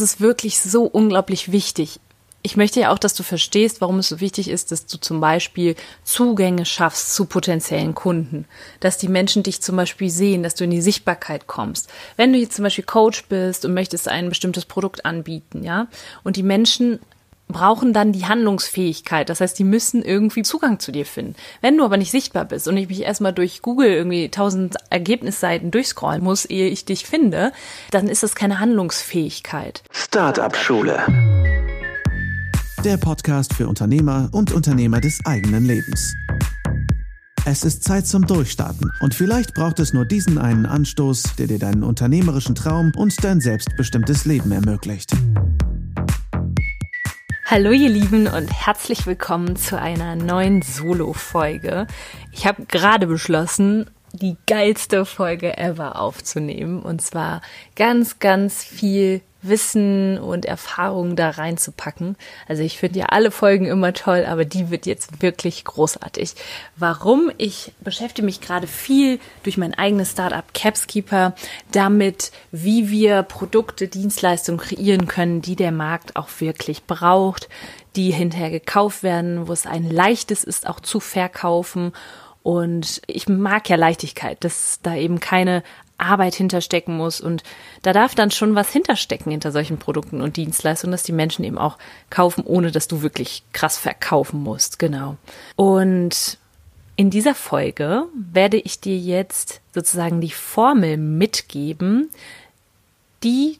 das ist wirklich so unglaublich wichtig. Ich möchte ja auch, dass du verstehst, warum es so wichtig ist, dass du zum Beispiel Zugänge schaffst zu potenziellen Kunden, dass die Menschen dich zum Beispiel sehen, dass du in die Sichtbarkeit kommst. Wenn du jetzt zum Beispiel Coach bist und möchtest ein bestimmtes Produkt anbieten, ja, und die Menschen brauchen dann die Handlungsfähigkeit. Das heißt, die müssen irgendwie Zugang zu dir finden. Wenn du aber nicht sichtbar bist und ich mich erstmal durch Google irgendwie tausend Ergebnisseiten durchscrollen muss, ehe ich dich finde, dann ist das keine Handlungsfähigkeit. Startup Schule. Der Podcast für Unternehmer und Unternehmer des eigenen Lebens. Es ist Zeit zum Durchstarten und vielleicht braucht es nur diesen einen Anstoß, der dir deinen unternehmerischen Traum und dein selbstbestimmtes Leben ermöglicht. Hallo ihr Lieben und herzlich willkommen zu einer neuen Solo-Folge. Ich habe gerade beschlossen, die geilste Folge ever aufzunehmen und zwar ganz, ganz viel Wissen und Erfahrungen da reinzupacken. Also ich finde ja alle Folgen immer toll, aber die wird jetzt wirklich großartig. Warum? Ich beschäftige mich gerade viel durch mein eigenes Startup Capskeeper damit, wie wir Produkte, Dienstleistungen kreieren können, die der Markt auch wirklich braucht, die hinterher gekauft werden, wo es ein leichtes ist, auch zu verkaufen. Und ich mag ja Leichtigkeit, dass da eben keine Arbeit hinterstecken muss. Und da darf dann schon was hinterstecken hinter solchen Produkten und Dienstleistungen, dass die Menschen eben auch kaufen, ohne dass du wirklich krass verkaufen musst. Genau. Und in dieser Folge werde ich dir jetzt sozusagen die Formel mitgeben, die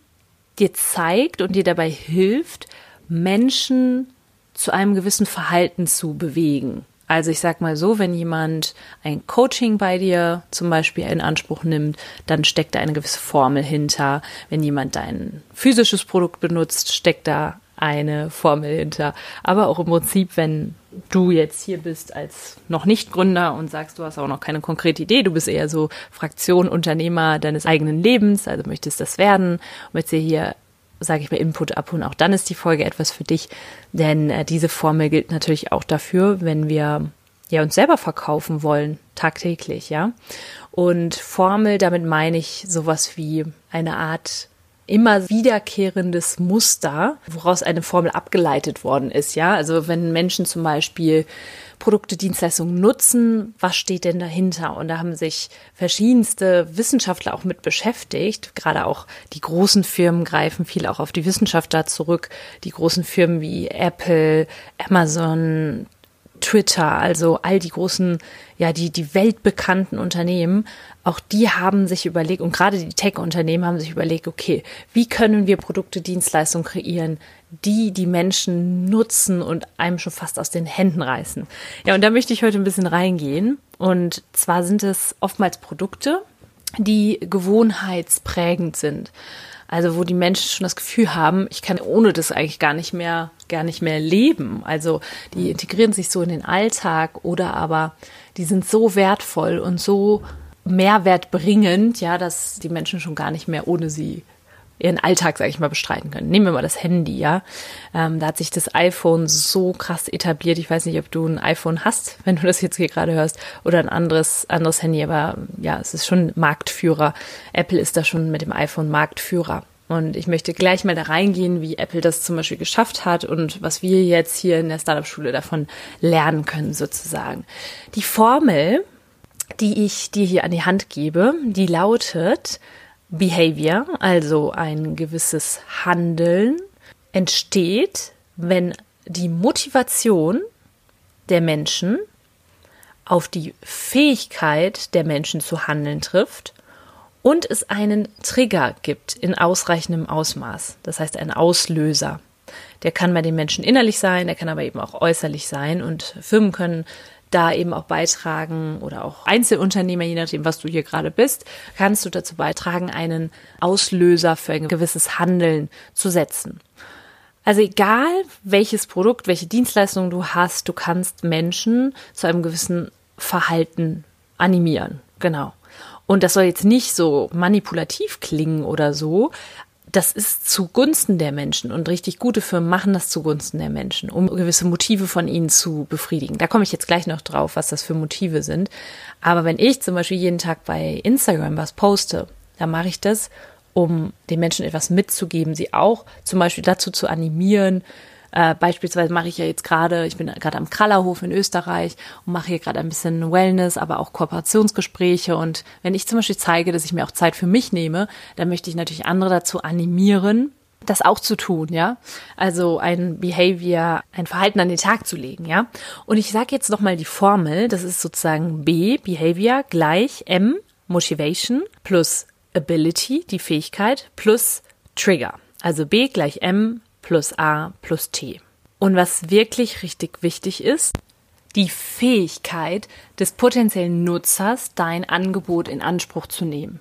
dir zeigt und dir dabei hilft, Menschen zu einem gewissen Verhalten zu bewegen. Also ich sag mal so, wenn jemand ein Coaching bei dir zum Beispiel in Anspruch nimmt, dann steckt da eine gewisse Formel hinter. Wenn jemand dein physisches Produkt benutzt, steckt da eine Formel hinter. Aber auch im Prinzip, wenn du jetzt hier bist als noch nicht Gründer und sagst, du hast auch noch keine konkrete Idee, du bist eher so Fraktion Unternehmer deines eigenen Lebens, also möchtest das werden, möchtest hier sage ich mal, Input abholen. Auch dann ist die Folge etwas für dich, denn äh, diese Formel gilt natürlich auch dafür, wenn wir ja uns selber verkaufen wollen, tagtäglich, ja. Und Formel, damit meine ich sowas wie eine Art immer wiederkehrendes Muster, woraus eine Formel abgeleitet worden ist, ja. Also wenn Menschen zum Beispiel Produkte, Dienstleistungen nutzen, was steht denn dahinter? Und da haben sich verschiedenste Wissenschaftler auch mit beschäftigt. Gerade auch die großen Firmen greifen viel auch auf die Wissenschaft da zurück. Die großen Firmen wie Apple, Amazon, Twitter, also all die großen, ja, die, die weltbekannten Unternehmen, auch die haben sich überlegt, und gerade die Tech-Unternehmen haben sich überlegt, okay, wie können wir Produkte, Dienstleistungen kreieren, die die Menschen nutzen und einem schon fast aus den Händen reißen. Ja, und da möchte ich heute ein bisschen reingehen. Und zwar sind es oftmals Produkte, die gewohnheitsprägend sind. Also wo die Menschen schon das Gefühl haben, ich kann ohne das eigentlich gar nicht mehr, gar nicht mehr leben. Also die integrieren sich so in den Alltag oder aber die sind so wertvoll und so mehrwertbringend, ja, dass die Menschen schon gar nicht mehr ohne sie ihren Alltag, sage ich mal, bestreiten können. Nehmen wir mal das Handy, ja. Ähm, da hat sich das iPhone so krass etabliert. Ich weiß nicht, ob du ein iPhone hast, wenn du das jetzt hier gerade hörst, oder ein anderes, anderes Handy, aber ja, es ist schon Marktführer. Apple ist da schon mit dem iPhone Marktführer. Und ich möchte gleich mal da reingehen, wie Apple das zum Beispiel geschafft hat und was wir jetzt hier in der Startup-Schule davon lernen können, sozusagen. Die Formel, die ich dir hier an die Hand gebe, die lautet, Behavior, also ein gewisses Handeln, entsteht, wenn die Motivation der Menschen auf die Fähigkeit der Menschen zu handeln trifft und es einen Trigger gibt in ausreichendem Ausmaß, das heißt ein Auslöser. Der kann bei den Menschen innerlich sein, der kann aber eben auch äußerlich sein und Firmen können da eben auch beitragen oder auch Einzelunternehmer, je nachdem, was du hier gerade bist, kannst du dazu beitragen, einen Auslöser für ein gewisses Handeln zu setzen. Also egal, welches Produkt, welche Dienstleistung du hast, du kannst Menschen zu einem gewissen Verhalten animieren. Genau. Und das soll jetzt nicht so manipulativ klingen oder so, das ist zugunsten der Menschen und richtig gute Firmen machen das zugunsten der Menschen, um gewisse Motive von ihnen zu befriedigen. Da komme ich jetzt gleich noch drauf, was das für Motive sind. Aber wenn ich zum Beispiel jeden Tag bei Instagram was poste, dann mache ich das, um den Menschen etwas mitzugeben, sie auch zum Beispiel dazu zu animieren, äh, beispielsweise mache ich ja jetzt gerade, ich bin gerade am Krallerhof in Österreich und mache hier gerade ein bisschen Wellness, aber auch Kooperationsgespräche. Und wenn ich zum Beispiel zeige, dass ich mir auch Zeit für mich nehme, dann möchte ich natürlich andere dazu animieren, das auch zu tun, ja. Also ein Behavior, ein Verhalten an den Tag zu legen, ja. Und ich sage jetzt nochmal die Formel, das ist sozusagen B, Behavior gleich M, Motivation plus Ability, die Fähigkeit, plus Trigger. Also B gleich M plus A plus T. Und was wirklich richtig wichtig ist, die Fähigkeit des potenziellen Nutzers, dein Angebot in Anspruch zu nehmen.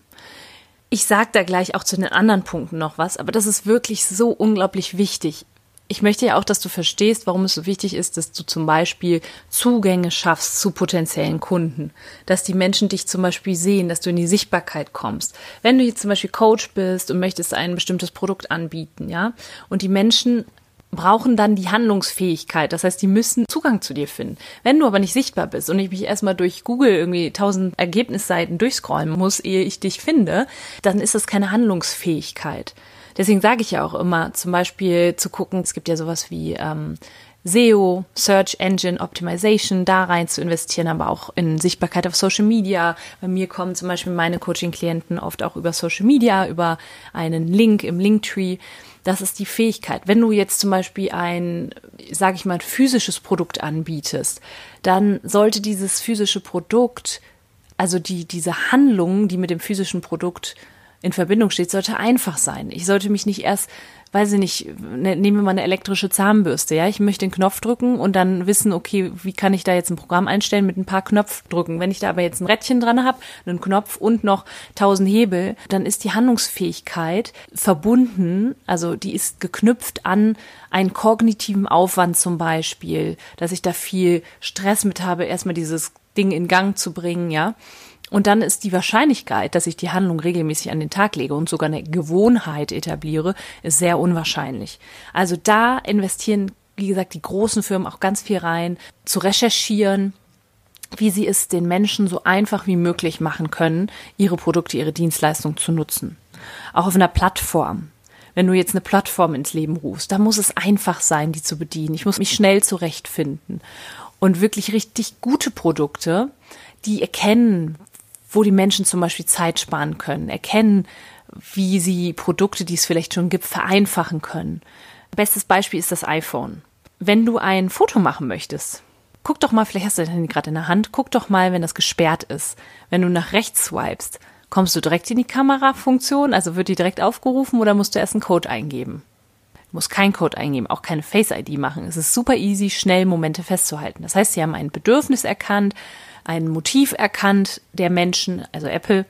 Ich sage da gleich auch zu den anderen Punkten noch was, aber das ist wirklich so unglaublich wichtig ich möchte ja auch, dass du verstehst, warum es so wichtig ist, dass du zum Beispiel Zugänge schaffst zu potenziellen Kunden, dass die Menschen dich zum Beispiel sehen, dass du in die Sichtbarkeit kommst. Wenn du jetzt zum Beispiel Coach bist und möchtest ein bestimmtes Produkt anbieten, ja, und die Menschen brauchen dann die Handlungsfähigkeit. Das heißt, die müssen Zugang zu dir finden. Wenn du aber nicht sichtbar bist und ich mich erstmal durch Google irgendwie tausend Ergebnisseiten durchscrollen muss, ehe ich dich finde, dann ist das keine Handlungsfähigkeit. Deswegen sage ich ja auch immer, zum Beispiel zu gucken, es gibt ja sowas wie ähm, SEO, Search Engine Optimization, da rein zu investieren, aber auch in Sichtbarkeit auf Social Media. Bei mir kommen zum Beispiel meine Coaching-Klienten oft auch über Social Media, über einen Link im Linktree. Das ist die Fähigkeit. Wenn du jetzt zum Beispiel ein, sage ich mal, physisches Produkt anbietest, dann sollte dieses physische Produkt, also die, diese Handlung, die mit dem physischen Produkt in Verbindung steht, sollte einfach sein. Ich sollte mich nicht erst, weiß ich nicht, ne, nehmen wir mal eine elektrische Zahnbürste, ja, ich möchte den Knopf drücken und dann wissen, okay, wie kann ich da jetzt ein Programm einstellen mit ein paar Knopfdrücken. Wenn ich da aber jetzt ein Rädchen dran habe, einen Knopf und noch tausend Hebel, dann ist die Handlungsfähigkeit verbunden, also die ist geknüpft an einen kognitiven Aufwand zum Beispiel, dass ich da viel Stress mit habe, erstmal dieses Ding in Gang zu bringen, ja. Und dann ist die Wahrscheinlichkeit, dass ich die Handlung regelmäßig an den Tag lege und sogar eine Gewohnheit etabliere, ist sehr unwahrscheinlich. Also da investieren, wie gesagt, die großen Firmen auch ganz viel rein, zu recherchieren, wie sie es den Menschen so einfach wie möglich machen können, ihre Produkte, ihre Dienstleistungen zu nutzen. Auch auf einer Plattform. Wenn du jetzt eine Plattform ins Leben rufst, da muss es einfach sein, die zu bedienen. Ich muss mich schnell zurechtfinden. Und wirklich richtig gute Produkte, die erkennen, wo die Menschen zum Beispiel Zeit sparen können, erkennen, wie sie Produkte, die es vielleicht schon gibt, vereinfachen können. Bestes Beispiel ist das iPhone. Wenn du ein Foto machen möchtest, guck doch mal, vielleicht hast du das Handy gerade in der Hand, guck doch mal, wenn das gesperrt ist. Wenn du nach rechts swipest, kommst du direkt in die Kamerafunktion, also wird die direkt aufgerufen oder musst du erst einen Code eingeben? Du musst keinen Code eingeben, auch keine Face ID machen. Es ist super easy, schnell Momente festzuhalten. Das heißt, sie haben ein Bedürfnis erkannt, ein Motiv erkannt der Menschen, also Apple,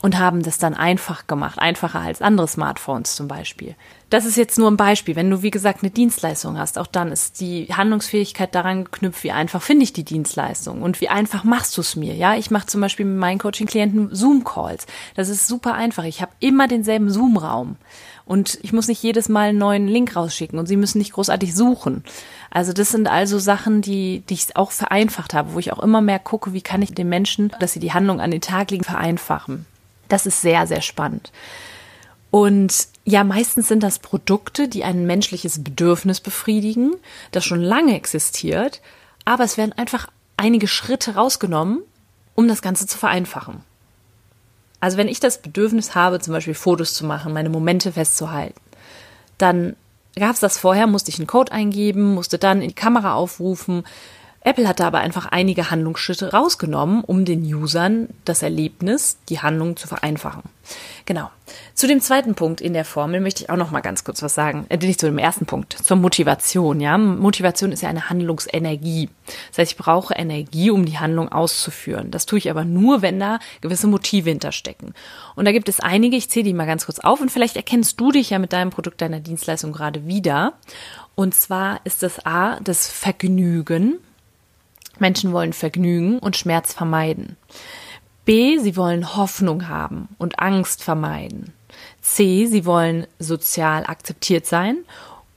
und haben das dann einfach gemacht, einfacher als andere Smartphones zum Beispiel. Das ist jetzt nur ein Beispiel. Wenn du, wie gesagt, eine Dienstleistung hast, auch dann ist die Handlungsfähigkeit daran geknüpft, wie einfach finde ich die Dienstleistung und wie einfach machst du es mir. Ja, ich mache zum Beispiel mit meinen Coaching-Klienten Zoom-Calls. Das ist super einfach. Ich habe immer denselben Zoom-Raum. Und ich muss nicht jedes Mal einen neuen Link rausschicken und sie müssen nicht großartig suchen. Also das sind also Sachen, die, die ich auch vereinfacht habe, wo ich auch immer mehr gucke, wie kann ich den Menschen, dass sie die Handlung an den Tag legen, vereinfachen. Das ist sehr, sehr spannend. Und ja, meistens sind das Produkte, die ein menschliches Bedürfnis befriedigen, das schon lange existiert, aber es werden einfach einige Schritte rausgenommen, um das Ganze zu vereinfachen. Also wenn ich das Bedürfnis habe, zum Beispiel Fotos zu machen, meine Momente festzuhalten, dann gab es das vorher, musste ich einen Code eingeben, musste dann in die Kamera aufrufen, Apple hat da aber einfach einige Handlungsschritte rausgenommen, um den Usern das Erlebnis, die Handlung zu vereinfachen. Genau. Zu dem zweiten Punkt in der Formel möchte ich auch noch mal ganz kurz was sagen. Äh, nicht zu dem ersten Punkt, zur Motivation. Ja, Motivation ist ja eine Handlungsenergie. Das heißt, ich brauche Energie, um die Handlung auszuführen. Das tue ich aber nur, wenn da gewisse Motive hinterstecken. Und da gibt es einige. Ich zähle die mal ganz kurz auf und vielleicht erkennst du dich ja mit deinem Produkt, deiner Dienstleistung gerade wieder. Und zwar ist das A, das Vergnügen. Menschen wollen Vergnügen und Schmerz vermeiden. B, sie wollen Hoffnung haben und Angst vermeiden. C, sie wollen sozial akzeptiert sein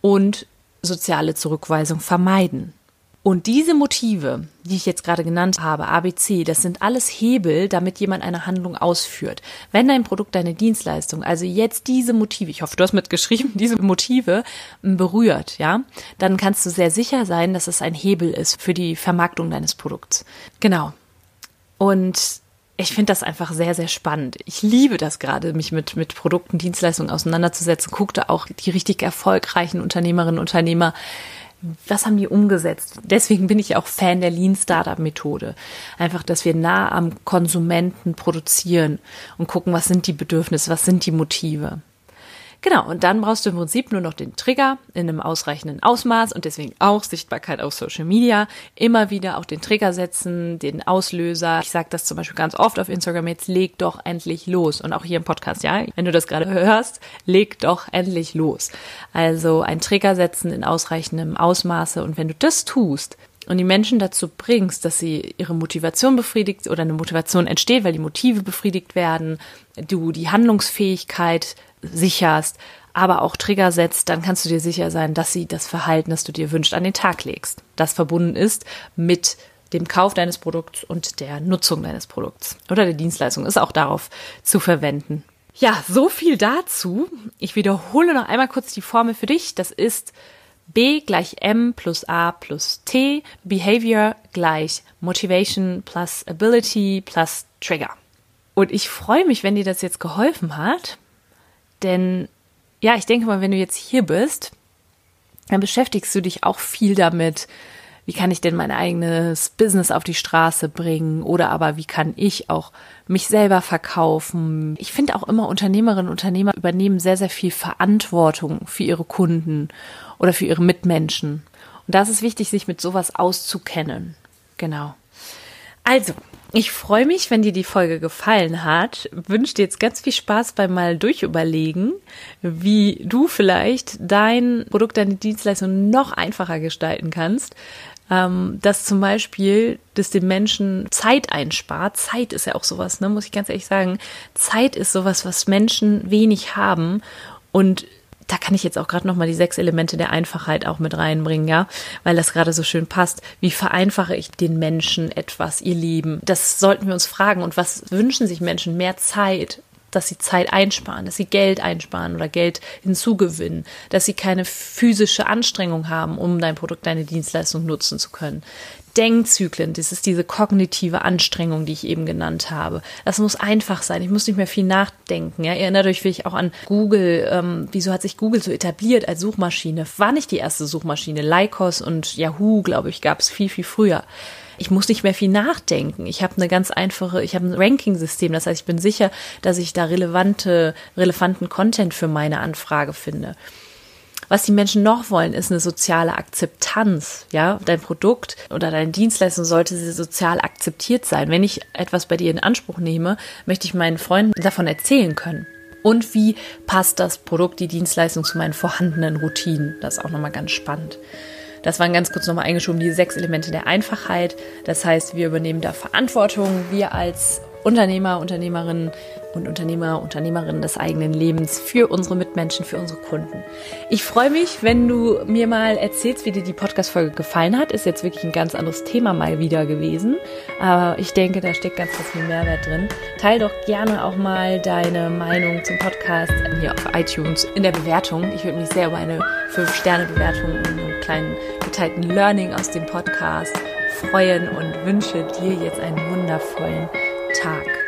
und soziale Zurückweisung vermeiden. Und diese Motive, die ich jetzt gerade genannt habe, ABC, das sind alles Hebel, damit jemand eine Handlung ausführt. Wenn dein Produkt, deine Dienstleistung, also jetzt diese Motive, ich hoffe, du hast mitgeschrieben, diese Motive berührt, ja, dann kannst du sehr sicher sein, dass es ein Hebel ist für die Vermarktung deines Produkts. Genau. Und ich finde das einfach sehr, sehr spannend. Ich liebe das gerade, mich mit, mit Produkten, Dienstleistungen auseinanderzusetzen. Guckte auch die richtig erfolgreichen Unternehmerinnen und Unternehmer was haben die umgesetzt? Deswegen bin ich auch Fan der Lean Startup Methode. Einfach, dass wir nah am Konsumenten produzieren und gucken, was sind die Bedürfnisse, was sind die Motive. Genau, und dann brauchst du im Prinzip nur noch den Trigger in einem ausreichenden Ausmaß und deswegen auch Sichtbarkeit auf Social Media. Immer wieder auch den Trigger setzen, den Auslöser. Ich sage das zum Beispiel ganz oft auf Instagram, jetzt leg doch endlich los. Und auch hier im Podcast, ja, wenn du das gerade hörst, leg doch endlich los. Also ein Trigger setzen in ausreichendem Ausmaße und wenn du das tust, und die Menschen dazu bringst, dass sie ihre Motivation befriedigt oder eine Motivation entsteht, weil die Motive befriedigt werden, du die Handlungsfähigkeit sicherst, aber auch Trigger setzt, dann kannst du dir sicher sein, dass sie das Verhalten, das du dir wünschst, an den Tag legst. Das verbunden ist mit dem Kauf deines Produkts und der Nutzung deines Produkts oder der Dienstleistung ist auch darauf zu verwenden. Ja, so viel dazu. Ich wiederhole noch einmal kurz die Formel für dich. Das ist B gleich M plus A plus T, Behavior gleich Motivation plus Ability plus Trigger. Und ich freue mich, wenn dir das jetzt geholfen hat. Denn ja, ich denke mal, wenn du jetzt hier bist, dann beschäftigst du dich auch viel damit, wie kann ich denn mein eigenes Business auf die Straße bringen oder aber wie kann ich auch mich selber verkaufen. Ich finde auch immer Unternehmerinnen und Unternehmer übernehmen sehr, sehr viel Verantwortung für ihre Kunden oder für ihre Mitmenschen. Und da ist es wichtig, sich mit sowas auszukennen. Genau. Also, ich freue mich, wenn dir die Folge gefallen hat. Wünsche dir jetzt ganz viel Spaß beim mal durchüberlegen, wie du vielleicht dein Produkt, deine Dienstleistung noch einfacher gestalten kannst. Ähm, dass zum Beispiel, dass den Menschen Zeit einspart. Zeit ist ja auch sowas, ne, muss ich ganz ehrlich sagen. Zeit ist sowas, was Menschen wenig haben und da kann ich jetzt auch gerade noch mal die sechs Elemente der Einfachheit auch mit reinbringen, ja, weil das gerade so schön passt. Wie vereinfache ich den Menschen etwas, ihr Leben? Das sollten wir uns fragen. Und was wünschen sich Menschen? Mehr Zeit, dass sie Zeit einsparen, dass sie Geld einsparen oder Geld hinzugewinnen, dass sie keine physische Anstrengung haben, um dein Produkt, deine Dienstleistung nutzen zu können. Denkzyklen, das ist diese kognitive Anstrengung, die ich eben genannt habe. Das muss einfach sein. Ich muss nicht mehr viel nachdenken. Ja, erinnert euch vielleicht auch an Google. Ähm, wieso hat sich Google so etabliert als Suchmaschine? War nicht die erste Suchmaschine. Lycos und Yahoo, glaube ich, gab es viel, viel früher ich muss nicht mehr viel nachdenken. Ich habe eine ganz einfache, ich habe ein Ranking-System. Das heißt, ich bin sicher, dass ich da relevante, relevanten Content für meine Anfrage finde. Was die Menschen noch wollen, ist eine soziale Akzeptanz. Ja, dein Produkt oder deine Dienstleistung sollte sozial akzeptiert sein. Wenn ich etwas bei dir in Anspruch nehme, möchte ich meinen Freunden davon erzählen können. Und wie passt das Produkt, die Dienstleistung zu meinen vorhandenen Routinen? Das ist auch nochmal ganz spannend. Das waren ganz kurz nochmal eingeschoben, die sechs Elemente der Einfachheit. Das heißt, wir übernehmen da Verantwortung. Wir als Unternehmer, Unternehmerinnen und Unternehmer, Unternehmerinnen des eigenen Lebens für unsere Mitmenschen, für unsere Kunden. Ich freue mich, wenn du mir mal erzählst, wie dir die Podcast-Folge gefallen hat. Ist jetzt wirklich ein ganz anderes Thema mal wieder gewesen. Aber ich denke, da steckt ganz, viel Mehrwert drin. Teil doch gerne auch mal deine Meinung zum Podcast hier auf iTunes in der Bewertung. Ich würde mich sehr über eine 5-Sterne-Bewertung und einen kleinen geteilten Learning aus dem Podcast freuen und wünsche dir jetzt einen wundervollen Tag.